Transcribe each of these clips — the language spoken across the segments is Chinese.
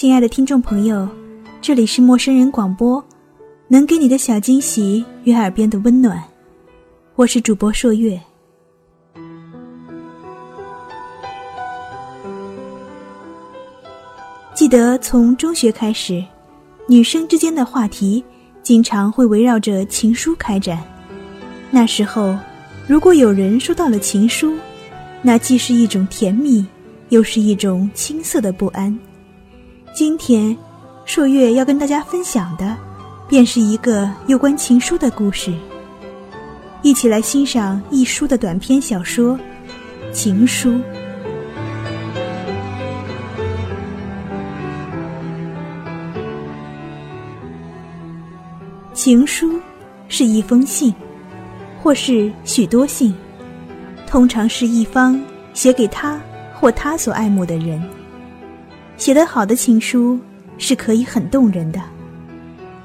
亲爱的听众朋友，这里是陌生人广播，能给你的小惊喜与耳边的温暖，我是主播朔月。记得从中学开始，女生之间的话题经常会围绕着情书开展。那时候，如果有人收到了情书，那既是一种甜蜜，又是一种青涩的不安。今天，朔月要跟大家分享的，便是一个有关情书的故事。一起来欣赏一书的短篇小说《情书》。情书是一封信，或是许多信，通常是一方写给他或他所爱慕的人。写得好的情书是可以很动人的，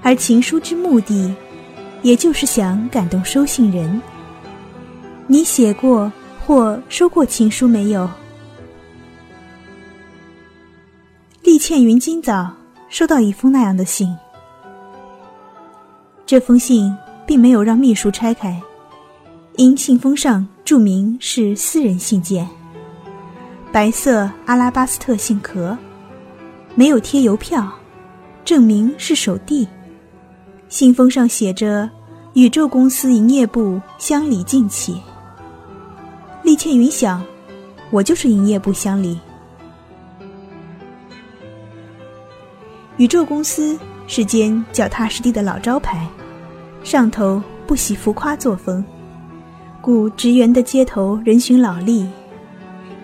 而情书之目的，也就是想感动收信人。你写过或收过情书没有？厉倩云今早收到一封那样的信。这封信并没有让秘书拆开，因信封上注明是私人信件。白色阿拉巴斯特信壳，没有贴邮票，证明是手递。信封上写着“宇宙公司营业部乡里敬启”。厉倩云想，我就是营业部乡里。宇宙公司。是间脚踏实地的老招牌，上头不喜浮夸作风，故职员的街头人寻老吏，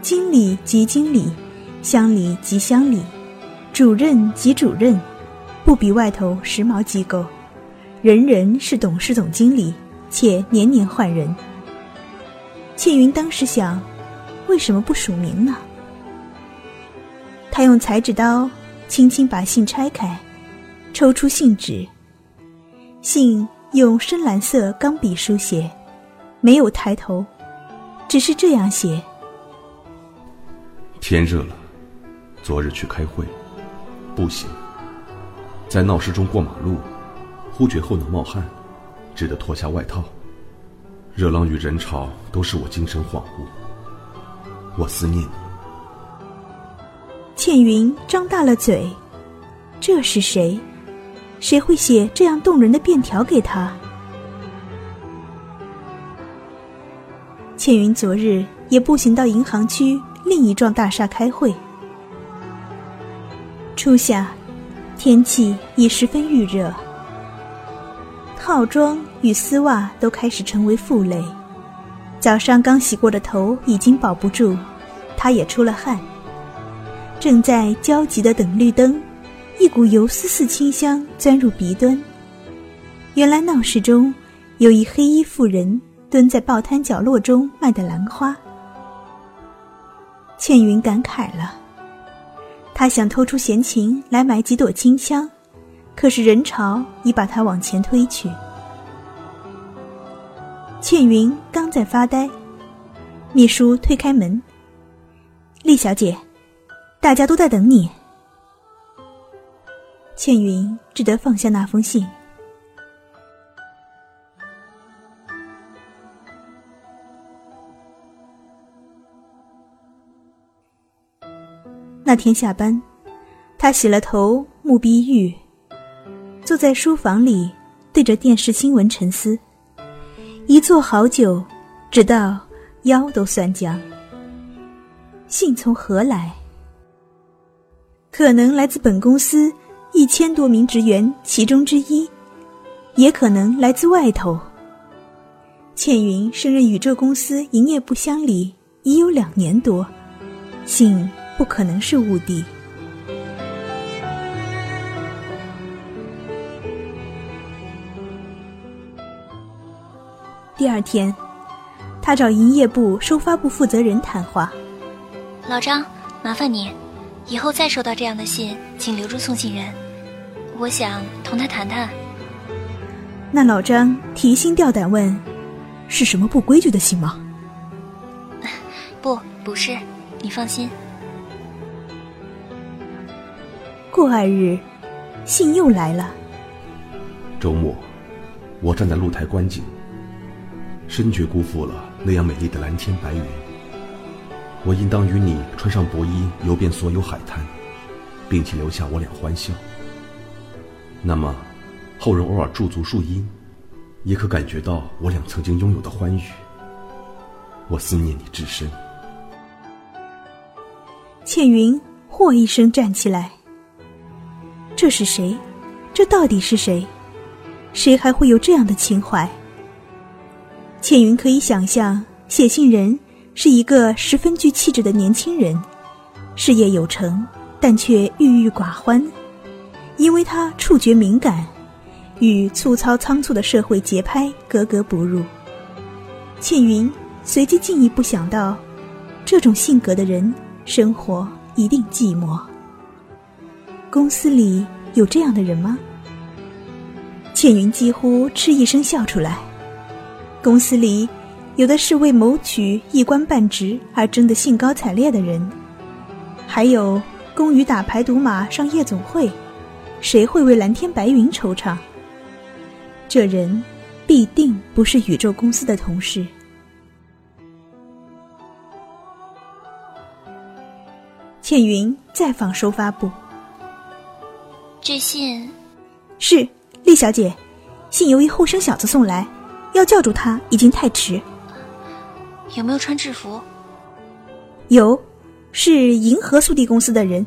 经理即经理，乡里即乡里，主任及主任，不比外头时髦机构，人人是董事总经理，且年年换人。倩云当时想，为什么不署名呢？他用裁纸刀轻轻把信拆开。抽出信纸，信用深蓝色钢笔书写，没有抬头，只是这样写：天热了，昨日去开会，步行，在闹市中过马路，忽觉后脑冒汗，只得脱下外套。热浪与人潮都使我精神恍惚，我思念你。倩云张大了嘴，这是谁？谁会写这样动人的便条给他？倩云昨日也步行到银行区另一幢大厦开会。初夏，天气已十分预热，套装与丝袜都开始成为负累。早上刚洗过的头已经保不住，他也出了汗，正在焦急的等绿灯。一股油丝似清香钻入鼻端。原来闹市中有一黑衣妇人蹲在报摊角落中卖的兰花。倩云感慨了，他想偷出闲情来买几朵清香，可是人潮已把他往前推去。倩云刚在发呆，秘书推开门：“厉小姐，大家都在等你。”倩云只得放下那封信。那天下班，他洗了头，沐碧浴，坐在书房里，对着电视新闻沉思，一坐好久，直到腰都酸僵。信从何来？可能来自本公司。一千多名职员其中之一，也可能来自外头。倩云升任宇宙公司营业部乡里已有两年多，信不可能是误地。第二天，他找营业部收发部负责人谈话：“老张，麻烦你。”以后再收到这样的信，请留住送信人。我想同他谈谈。那老张提心吊胆问：“是什么不规矩的信吗？” 不，不是，你放心。过二日，信又来了。周末，我站在露台观景，深觉辜负了那样美丽的蓝天白云。我应当与你穿上薄衣，游遍所有海滩，并且留下我俩欢笑。那么，后人偶尔驻足树荫，也可感觉到我俩曾经拥有的欢愉。我思念你至深。倩云“嚯”一声站起来。这是谁？这到底是谁？谁还会有这样的情怀？倩云可以想象，写信人是一个十分具气质的年轻人，事业有成，但却郁郁寡欢，因为他触觉敏感，与粗糙仓促的社会节拍格格不入。倩云随即进一步想到，这种性格的人，生活一定寂寞。公司里有这样的人吗？倩云几乎嗤一声笑出来。公司里有的是为谋取一官半职而争得兴高采烈的人，还有工于打牌赌马上夜总会，谁会为蓝天白云惆怅？这人必定不是宇宙公司的同事。倩云再访收发部，这信是。厉小姐，信由一后生小子送来，要叫住他已经太迟。有没有穿制服？有，是银河速递公司的人。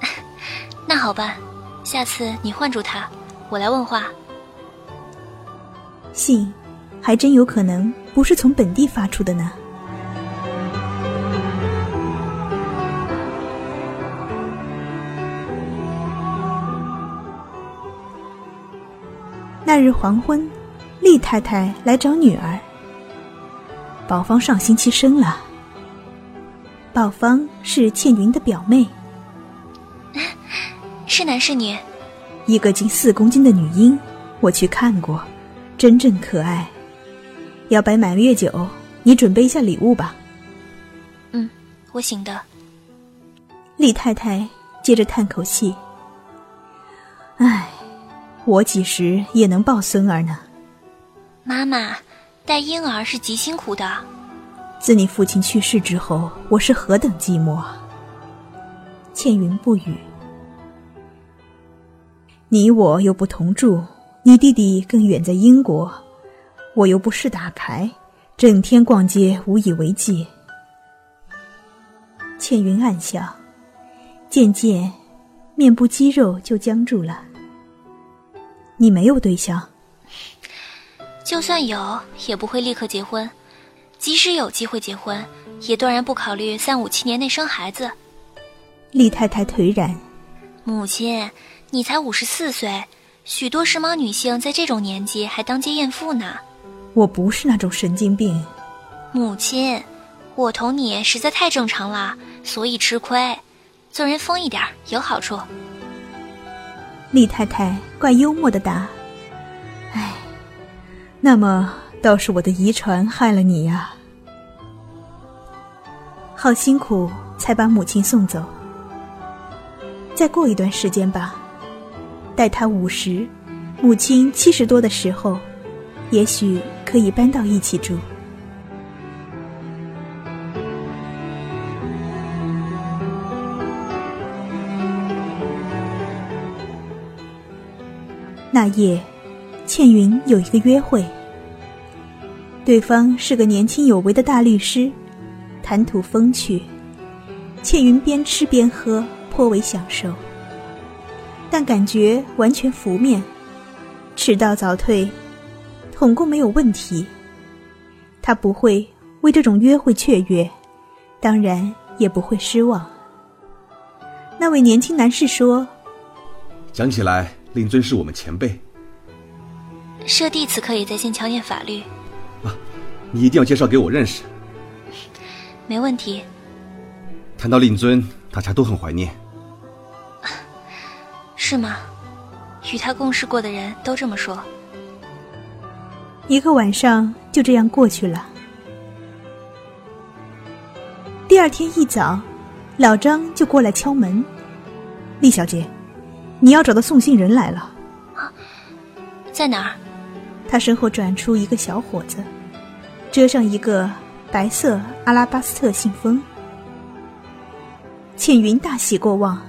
那好吧，下次你唤住他，我来问话。信，还真有可能不是从本地发出的呢。那日黄昏，厉太太来找女儿。宝芳上星期生了。宝芳是倩云的表妹，是男是女？一个近四公斤的女婴，我去看过，真正可爱。要摆满月酒，你准备一下礼物吧。嗯，我行的。厉太太接着叹口气，唉。我几时也能抱孙儿呢？妈妈，带婴儿是极辛苦的。自你父亲去世之后，我是何等寂寞。倩云不语。你我又不同住，你弟弟更远在英国，我又不是打牌，整天逛街无以为继。倩云暗笑，渐渐，面部肌肉就僵住了。你没有对象，就算有，也不会立刻结婚；即使有机会结婚，也断然不考虑三五七年内生孩子。厉太太颓然。母亲，你才五十四岁，许多时髦女性在这种年纪还当街艳妇呢。我不是那种神经病。母亲，我同你实在太正常了，所以吃亏。做人疯一点有好处。厉太太怪幽默的答：“哎，那么倒是我的遗传害了你呀。好辛苦才把母亲送走。再过一段时间吧，待他五十，母亲七十多的时候，也许可以搬到一起住。”那夜，倩云有一个约会。对方是个年轻有为的大律师，谈吐风趣。倩云边吃边喝，颇为享受。但感觉完全浮面，迟到早退，统共没有问题。他不会为这种约会雀跃，当然也不会失望。那位年轻男士说：“讲起来。”令尊是我们前辈，舍弟此刻也在剑桥念法律。啊，你一定要介绍给我认识。没问题。谈到令尊，大家都很怀念。是吗？与他共事过的人都这么说。一个晚上就这样过去了。第二天一早，老张就过来敲门：“厉小姐，你要找的送信人来了。在哪儿？他身后转出一个小伙子，遮上一个白色阿拉巴斯特信封。倩云大喜过望。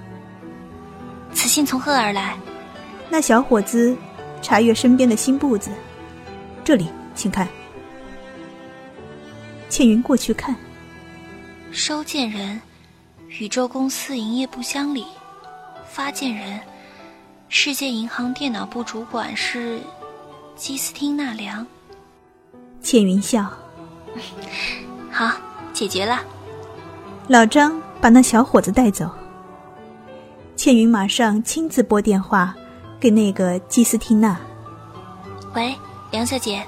此信从何而来？那小伙子查阅身边的新簿子，这里，请看。倩云过去看。收件人：宇宙公司营业部乡里。发件人：世界银行电脑部主管是基斯汀纳良。倩云笑：“ 好，解决了。”老张把那小伙子带走。倩云马上亲自拨电话给那个基斯汀娜：“喂，梁小姐，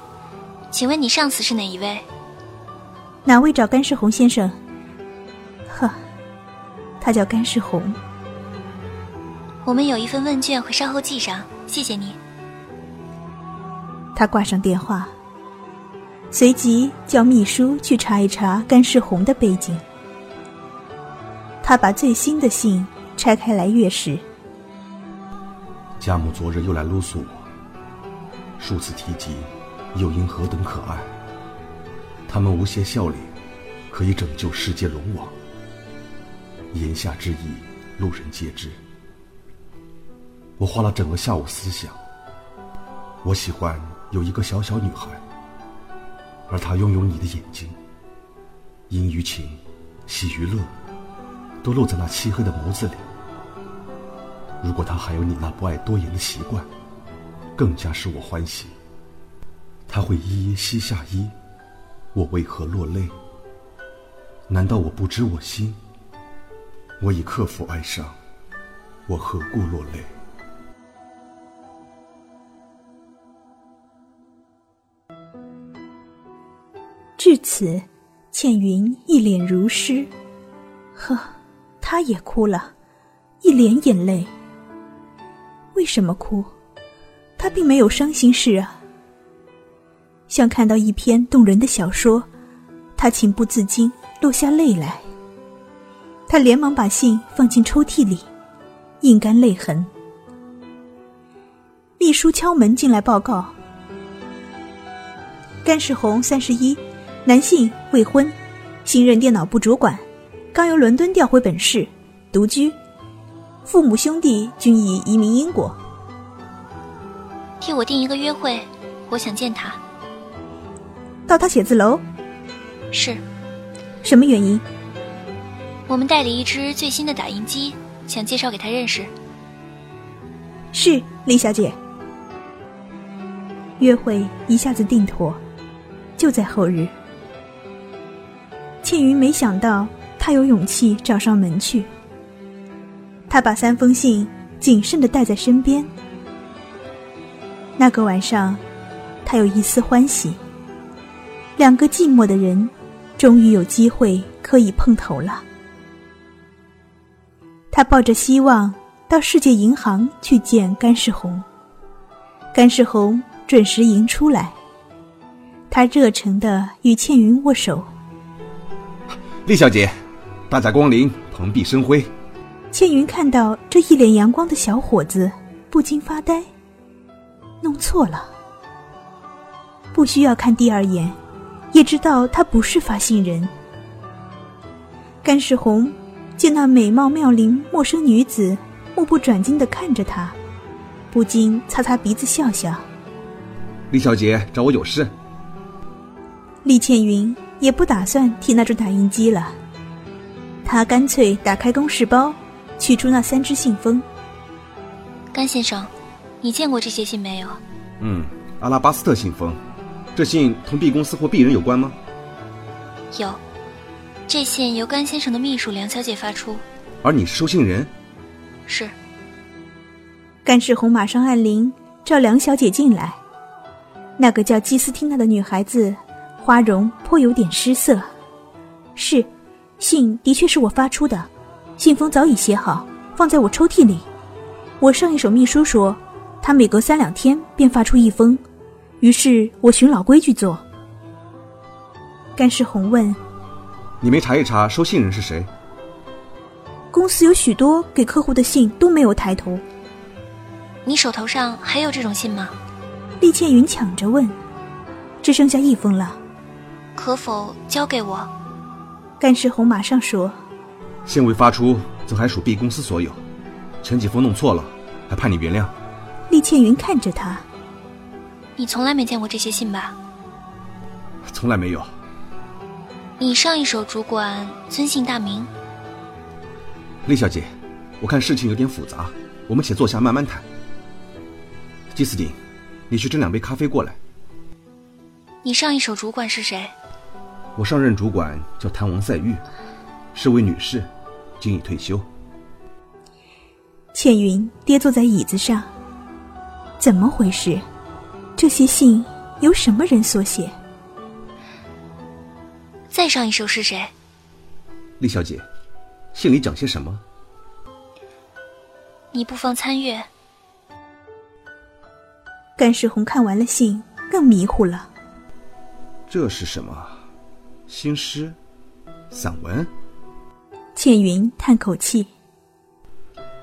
请问你上司是哪一位？哪位找甘世红先生？”呵，他叫甘世红。我们有一份问卷，会稍后寄上，谢谢你。他挂上电话，随即叫秘书去查一查甘世红的背景。他把最新的信拆开来阅时，家母昨日又来撸诉我，数次提及又因何等可爱，他们无邪笑脸，可以拯救世界龙王。言下之意，路人皆知。我花了整个下午思想。我喜欢有一个小小女孩，而她拥有你的眼睛，阴于情，喜于乐，都露在那漆黑的眸子里。如果她还有你那不爱多言的习惯，更加使我欢喜。她会一一膝下衣，我为何落泪？难道我不知我心？我已克服哀伤，我何故落泪？至此，倩云一脸如诗。呵，她也哭了，一脸眼泪。为什么哭？她并没有伤心事啊。像看到一篇动人的小说，她情不自禁落下泪来。他连忙把信放进抽屉里，印干泪痕。秘书敲门进来报告：甘世红，三十一，男性，未婚，新任电脑部主管，刚由伦敦调回本市，独居，父母兄弟均已移民英国。替我订一个约会，我想见他。到他写字楼。是。什么原因？我们代理一支最新的打印机，想介绍给他认识。是，李小姐。约会一下子定妥，就在后日。倩云没想到他有勇气找上门去。他把三封信谨慎的带在身边。那个晚上，他有一丝欢喜。两个寂寞的人，终于有机会可以碰头了。他抱着希望到世界银行去见甘世红。甘世红准时迎出来，他热诚的与倩云握手。厉小姐，大驾光临，蓬荜生辉。倩云看到这一脸阳光的小伙子，不禁发呆。弄错了，不需要看第二眼，也知道他不是发信人。甘世红。见那美貌妙龄陌生女子目不转睛的看着他，不禁擦擦鼻子笑笑。厉小姐找我有事。厉倩云也不打算替那只打印机了，他干脆打开公事包，取出那三只信封。甘先生，你见过这些信没有？嗯，阿拉巴斯特信封，这信同 B 公司或 B 人有关吗？有。这信由甘先生的秘书梁小姐发出，而你是收信人。是。甘世红马上按铃，召梁小姐进来。那个叫基斯汀娜的女孩子，花荣颇有点失色。是，信的确是我发出的，信封早已写好，放在我抽屉里。我上一手秘书说，他每隔三两天便发出一封，于是我循老规矩做。甘世红问。你没查一查收信人是谁？公司有许多给客户的信都没有抬头。你手头上还有这种信吗？厉倩云抢着问。只剩下一封了，可否交给我？干事红马上说：“信未发出，则还属 B 公司所有。陈启峰弄错了，还盼你原谅。”厉倩云看着他：“你从来没见过这些信吧？”“从来没有。”“你上一手主管尊姓大名？”“厉小姐，我看事情有点复杂，我们且坐下慢慢谈。”“季斯汀，你去斟两杯咖啡过来。”你上一手主管是谁？我上任主管叫谭王赛玉，是位女士，今已退休。倩云跌坐在椅子上，怎么回事？这些信由什么人所写？再上一首是谁？厉小姐，信里讲些什么？你不妨参阅。甘世红看完了信，更迷糊了。这是什么？新诗、散文？倩云叹口气。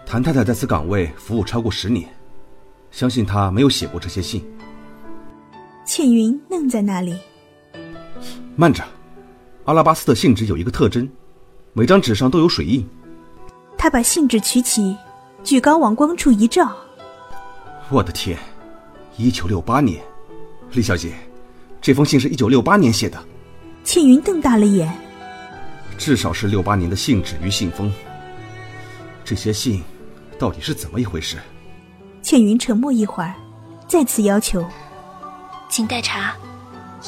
谭太太在此岗位服务超过十年，相信她没有写过这些信。倩云愣在那里。慢着，阿拉巴斯的信纸有一个特征，每张纸上都有水印。他把信纸取起，举高往光处一照。我的天！一九六八年，李小姐。这封信是一九六八年写的，倩云瞪大了眼。至少是六八年的信纸与信封。这些信到底是怎么一回事？倩云沉默一会儿，再次要求：“请代查，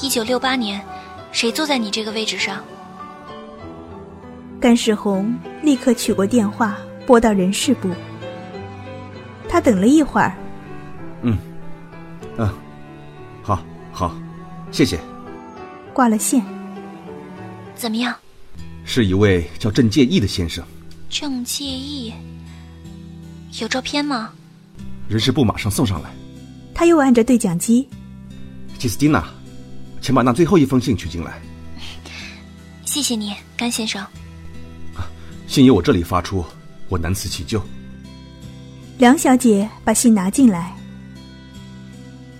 一九六八年，谁坐在你这个位置上？”甘世红立刻取过电话，拨到人事部。他等了一会儿，嗯，嗯，好，好。谢谢。挂了线。怎么样？是一位叫郑介意的先生。郑介意，有照片吗？人事部马上送上来。他又按着对讲机。吉斯蒂娜，请把那最后一封信取进来。谢谢你，甘先生。信由我这里发出，我难辞其咎。梁小姐把信拿进来。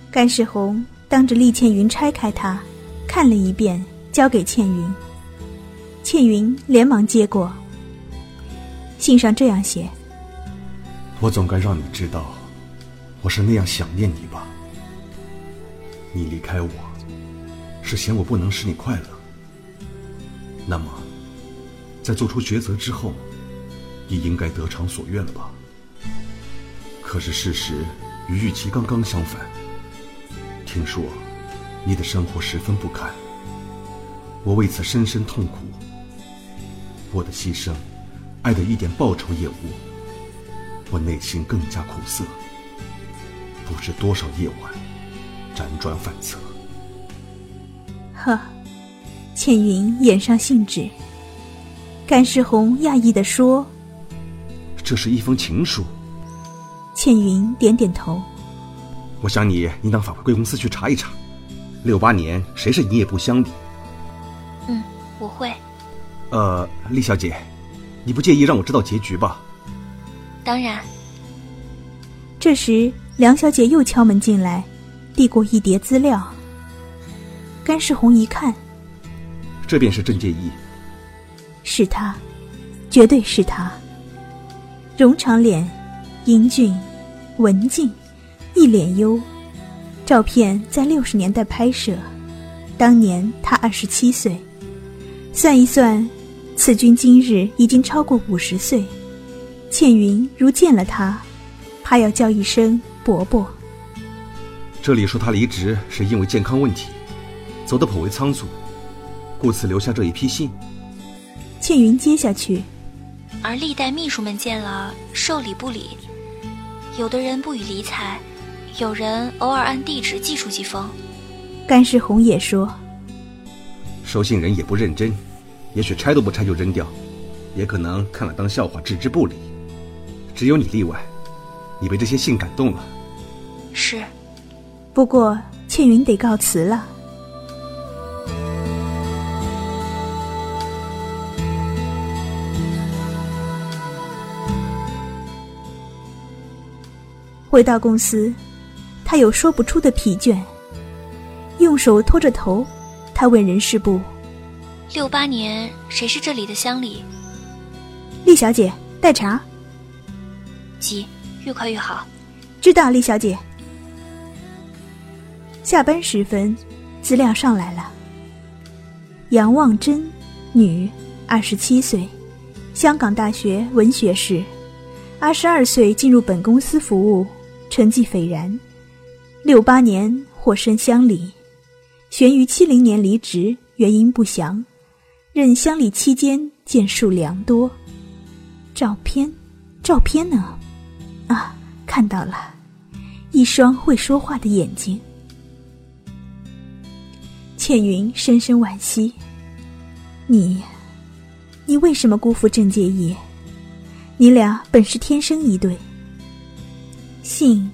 甘世红。当着厉倩云拆开它，看了一遍，交给倩云。倩云连忙接过。信上这样写：“我总该让你知道，我是那样想念你吧。你离开我，是嫌我不能使你快乐。那么，在做出抉择之后，你应该得偿所愿了吧？可是事实与预期刚刚相反。”听说，你的生活十分不堪，我为此深深痛苦。我的牺牲，爱的一点报酬也无，我内心更加苦涩。不知多少夜晚，辗转反侧。呵，倩云掩上信纸。甘世红讶异的说：“这是一封情书。”倩云点点头。我想你应当返回贵公司去查一查，六八年谁是营业部乡里？嗯，我会。呃，厉小姐，你不介意让我知道结局吧？当然。这时，梁小姐又敲门进来，递过一叠资料。甘世红一看，这便是郑介意。是他，绝对是他。容长脸，英俊，文静。一脸忧，照片在六十年代拍摄，当年他二十七岁，算一算，此君今日已经超过五十岁。倩云如见了他，怕要叫一声伯伯。这里说他离职是因为健康问题，走得颇为仓促，故此留下这一批信。倩云接下去，而历代秘书们见了受理不理，有的人不予理睬。有人偶尔按地址寄出几封，甘世红也说：“收信人也不认真，也许拆都不拆就扔掉，也可能看了当笑话置之不理。只有你例外，你被这些信感动了。”是，不过倩云得告辞了。回到公司，他有说不出的疲倦，用手托着头，他问人事部：“六八年谁是这里的乡里？”厉小姐，带茶。急，越快越好。知道，厉小姐。下班时分，资料上来了。杨望真，女，二十七岁，香港大学文学士，二十二岁进入本公司服务。成绩斐然，六八年获升乡里，悬于七零年离职，原因不详。任乡里期间见数良多。照片，照片呢？啊，看到了，一双会说话的眼睛。倩云深深惋惜，你，你为什么辜负郑介意？你俩本是天生一对。信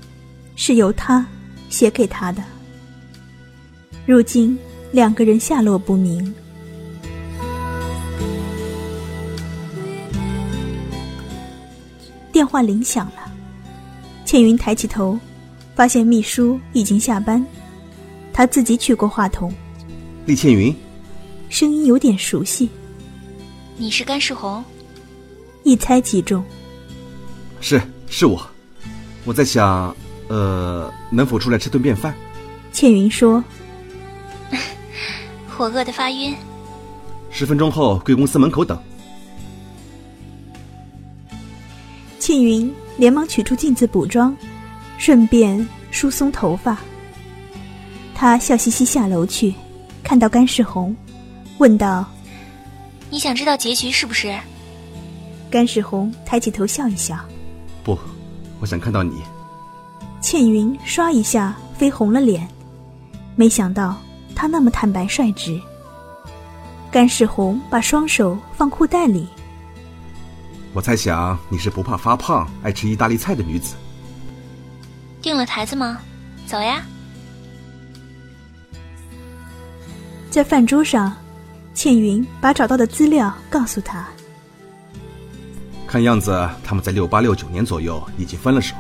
是由他写给他的。如今两个人下落不明。电话铃响了，倩云抬起头，发现秘书已经下班，她自己取过话筒。厉倩云，声音有点熟悉。你是甘世红？一猜即中。是，是我。我在想，呃，能否出来吃顿便饭？倩云说：“ 我饿得发晕。”十分钟后，贵公司门口等。倩云连忙取出镜子补妆，顺便梳松头发。她笑嘻嘻下楼去，看到甘世红，问道：“你想知道结局是不是？”甘世红抬起头笑一笑：“不。”我想看到你，倩云唰一下绯红了脸，没想到他那么坦白率直。甘世红把双手放裤袋里，我猜想你是不怕发胖、爱吃意大利菜的女子。订了台子吗？走呀！在饭桌上，倩云把找到的资料告诉他。看样子他们在六八六九年左右已经分了手。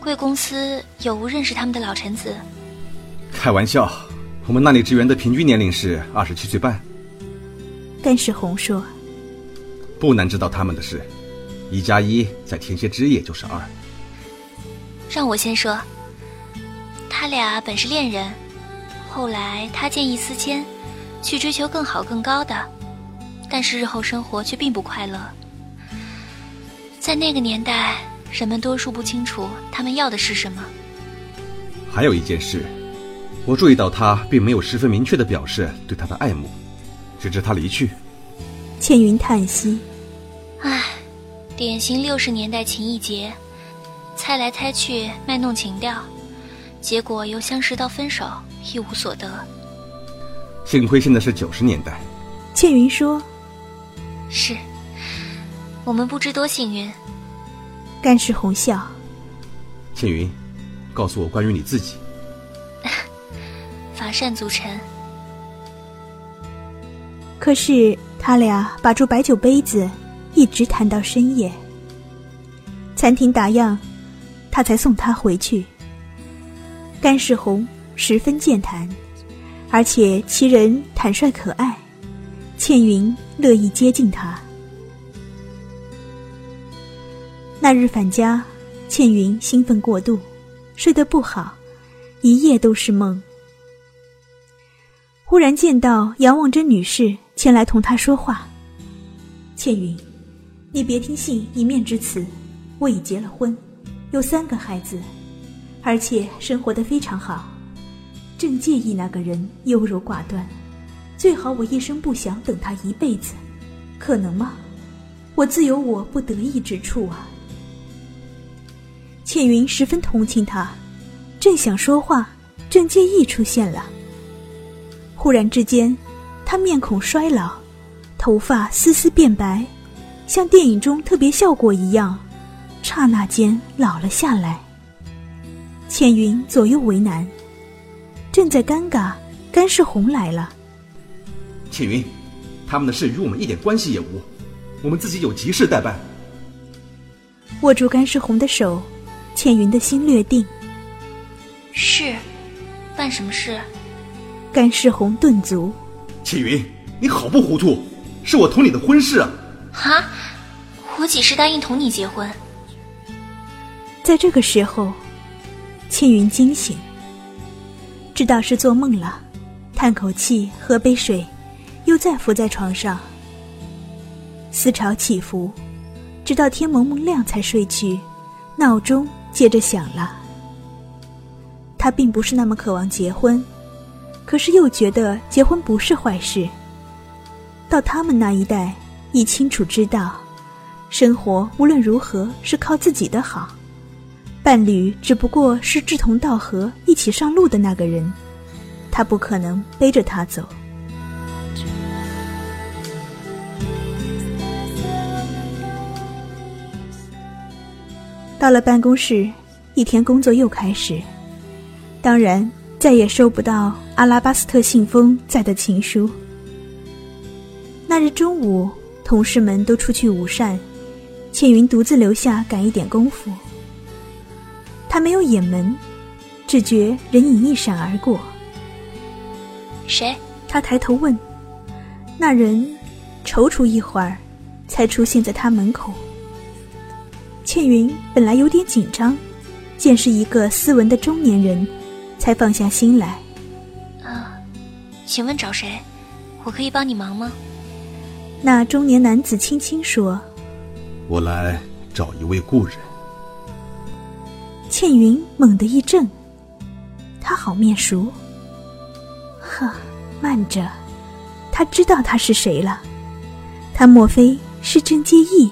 贵公司有无认识他们的老臣子？开玩笑，我们那里职员的平均年龄是二十七岁半。甘世红说：“不难知道他们的事，一加一再添些枝叶就是二。”让我先说，他俩本是恋人，后来他见异思迁，去追求更好更高的，但是日后生活却并不快乐。在那个年代，人们多数不清楚他们要的是什么。还有一件事，我注意到他并没有十分明确的表示对他的爱慕，直至他离去。倩云叹息：“唉，典型六十年代情意结，猜来猜去卖弄情调，结果由相识到分手一无所得。幸亏现在是九十年代。”倩云说：“是。”我们不知多幸运。甘世红笑。倩云，告诉我关于你自己。乏善足陈。可是他俩把住白酒杯子，一直谈到深夜。餐厅打烊，他才送她回去。甘世红十分健谈，而且其人坦率可爱，倩云乐意接近他。那日返家，倩云兴奋过度，睡得不好，一夜都是梦。忽然见到杨望珍女士前来同她说话。倩云，你别听信一面之词，我已结了婚，有三个孩子，而且生活的非常好。正介意那个人优柔寡断，最好我一声不响等他一辈子，可能吗？我自有我不得意之处啊。倩云十分同情他，正想说话，郑介意出现了。忽然之间，他面孔衰老，头发丝丝变白，像电影中特别效果一样，刹那间老了下来。倩云左右为难，正在尴尬，甘世红来了。倩云，他们的事与我们一点关系也无，我们自己有急事待办。握住甘世红的手。倩云的心略定。是，办什么事？甘世红顿足。倩云，你好不糊涂，是我同你的婚事啊！哈，我几时答应同你结婚？在这个时候，倩云惊醒，知道是做梦了，叹口气，喝杯水，又再伏在床上。思潮起伏，直到天蒙蒙亮才睡去，闹钟接着响了。他并不是那么渴望结婚。可是又觉得结婚不是坏事。到他们那一代，已清楚知道，生活无论如何是靠自己的好，伴侣只不过是志同道合、一起上路的那个人，他不可能背着他走。到了办公室，一天工作又开始，当然。再也收不到阿拉巴斯特信封载的情书。那日中午，同事们都出去午膳，倩云独自留下赶一点功夫。他没有掩门，只觉人影一闪而过。谁？他抬头问。那人踌躇一会儿，才出现在他门口。倩云本来有点紧张，见是一个斯文的中年人。才放下心来。啊，请问找谁？我可以帮你忙吗？那中年男子轻轻说：“我来找一位故人。”倩云猛地一怔，他好面熟。呵，慢着，他知道他是谁了。他莫非是郑介意？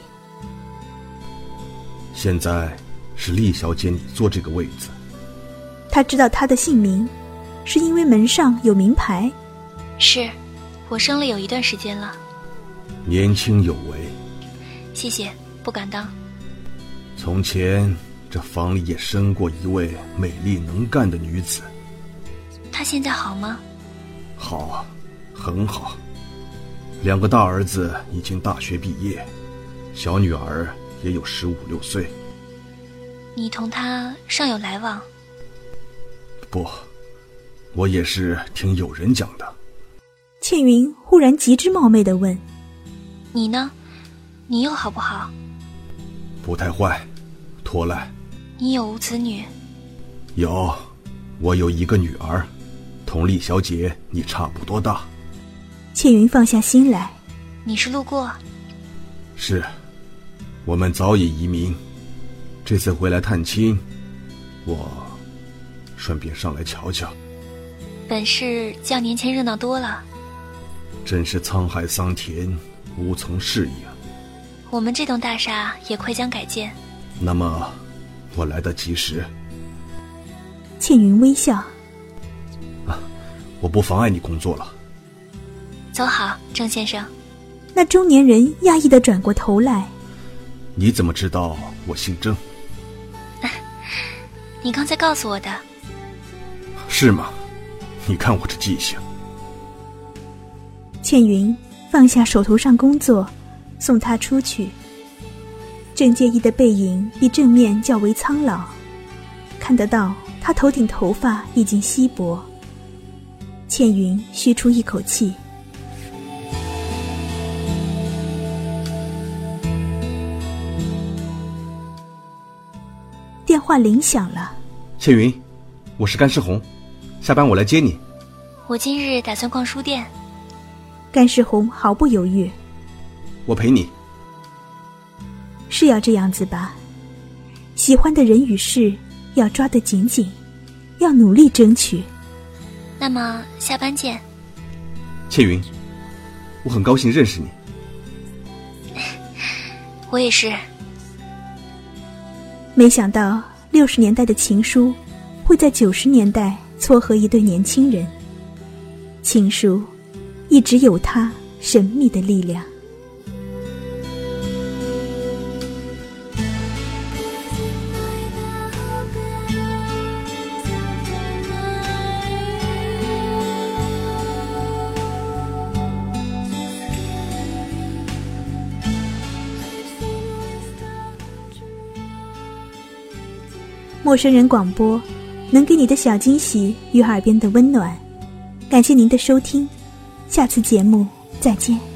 现在是厉小姐你坐这个位子。他知道他的姓名，是因为门上有名牌。是，我生了有一段时间了。年轻有为。谢谢，不敢当。从前这房里也生过一位美丽能干的女子。她现在好吗？好，很好。两个大儿子已经大学毕业，小女儿也有十五六岁。你同她尚有来往？不，我也是听有人讲的。倩云忽然极之冒昧的问：“你呢？你又好不好？”不太坏，托赖。你有无子女？有，我有一个女儿，同丽小姐你差不多大。倩云放下心来。你是路过？是，我们早已移民，这次回来探亲，我。顺便上来瞧瞧，本市较年前热闹多了。真是沧海桑田，无从适应。我们这栋大厦也快将改建。那么，我来得及时。倩云微笑。啊，我不妨碍你工作了。走好，郑先生。那中年人讶异的转过头来。你怎么知道我姓郑？你刚才告诉我的。是吗？你看我这记性。倩云放下手头上工作，送他出去。郑介意的背影比正面较为苍老，看得到他头顶头发已经稀薄。倩云吁出一口气。电话铃响了。倩云，我是甘世红。下班我来接你。我今日打算逛书店。甘世红毫不犹豫。我陪你。是要这样子吧？喜欢的人与事要抓得紧紧，要努力争取。那么下班见。倩云，我很高兴认识你。我也是。没想到六十年代的情书，会在九十年代。撮合一对年轻人，情书一直有它神秘的力量。陌生人广播能给你的小惊喜与耳边的温暖。感谢您的收听。下次节目再见。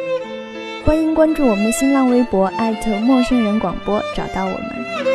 欢迎关注我们的新浪微博，@艾特陌生人广播，找到我们。